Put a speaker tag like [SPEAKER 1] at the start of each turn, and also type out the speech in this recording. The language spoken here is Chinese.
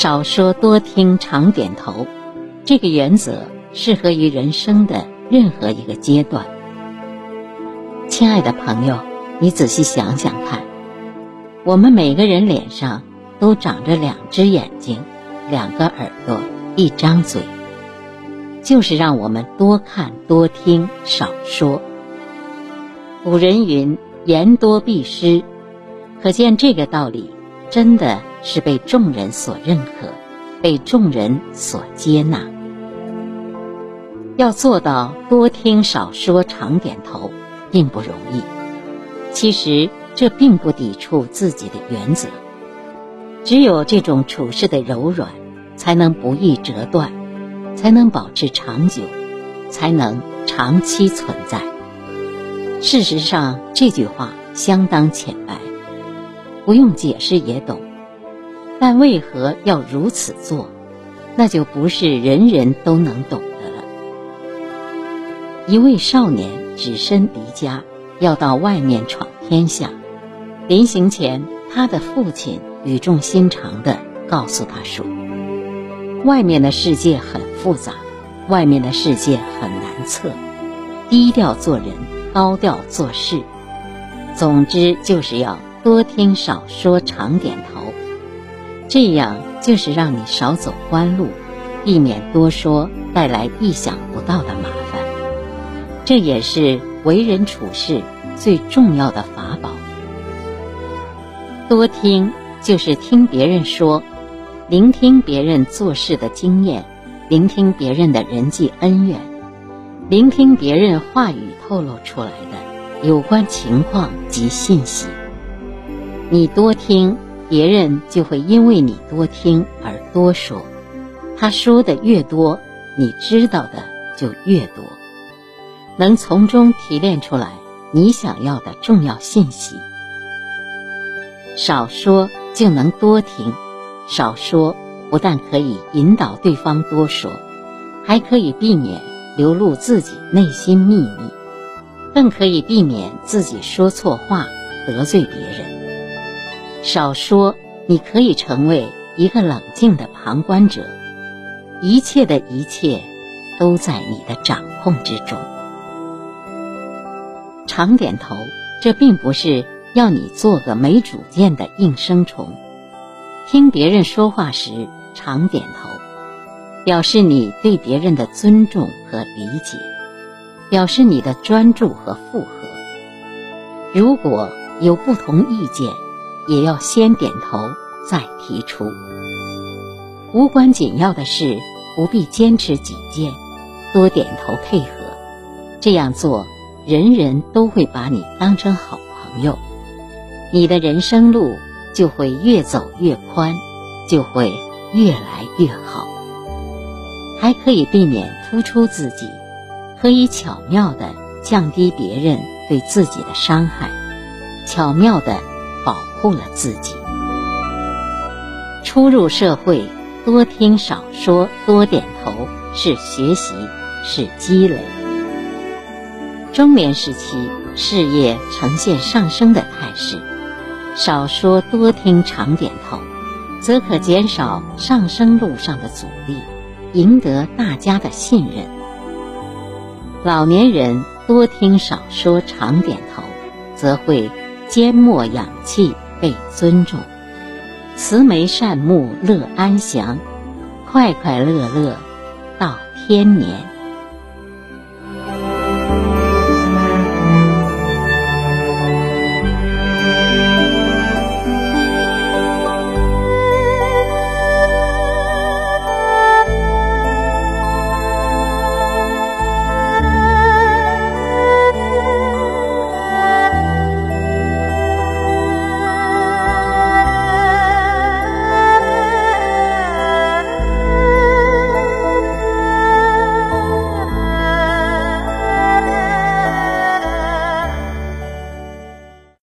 [SPEAKER 1] 少说多听，常点头。这个原则适合于人生的任何一个阶段。亲爱的朋友，你仔细想想看，我们每个人脸上都长着两只眼睛、两个耳朵、一张嘴，就是让我们多看多听，少说。古人云：“言多必失”，可见这个道理真的是被众人所认可，被众人所接纳。要做到多听少说、常点头，并不容易。其实这并不抵触自己的原则，只有这种处事的柔软，才能不易折断，才能保持长久，才能长期存在。事实上，这句话相当浅白，不用解释也懂。但为何要如此做，那就不是人人都能懂的了。一位少年只身离家，要到外面闯天下。临行前，他的父亲语重心长地告诉他说：“外面的世界很复杂，外面的世界很难测，低调做人。”高调做事，总之就是要多听少说，常点头，这样就是让你少走弯路，避免多说带来意想不到的麻烦。这也是为人处事最重要的法宝。多听就是听别人说，聆听别人做事的经验，聆听别人的人际恩怨。聆听别人话语透露出来的有关情况及信息，你多听，别人就会因为你多听而多说。他说的越多，你知道的就越多，能从中提炼出来你想要的重要信息。少说就能多听，少说不但可以引导对方多说，还可以避免。流露自己内心秘密，更可以避免自己说错话得罪别人。少说，你可以成为一个冷静的旁观者，一切的一切都在你的掌控之中。常点头，这并不是要你做个没主见的应声虫。听别人说话时，常点头。表示你对别人的尊重和理解，表示你的专注和附和。如果有不同意见，也要先点头再提出。无关紧要的事不必坚持己见，多点头配合。这样做，人人都会把你当成好朋友，你的人生路就会越走越宽，就会越来越好。还可以避免突出自己，可以巧妙地降低别人对自己的伤害，巧妙地护了自己。初入社会，多听少说，多点头是学习，是积累。中年时期，事业呈现上升的态势，少说多听，常点头，则可减少上升路上的阻力。赢得大家的信任。老年人多听少说，常点头，则会缄默养气，被尊重；慈眉善目，乐安详，快快乐乐到天年。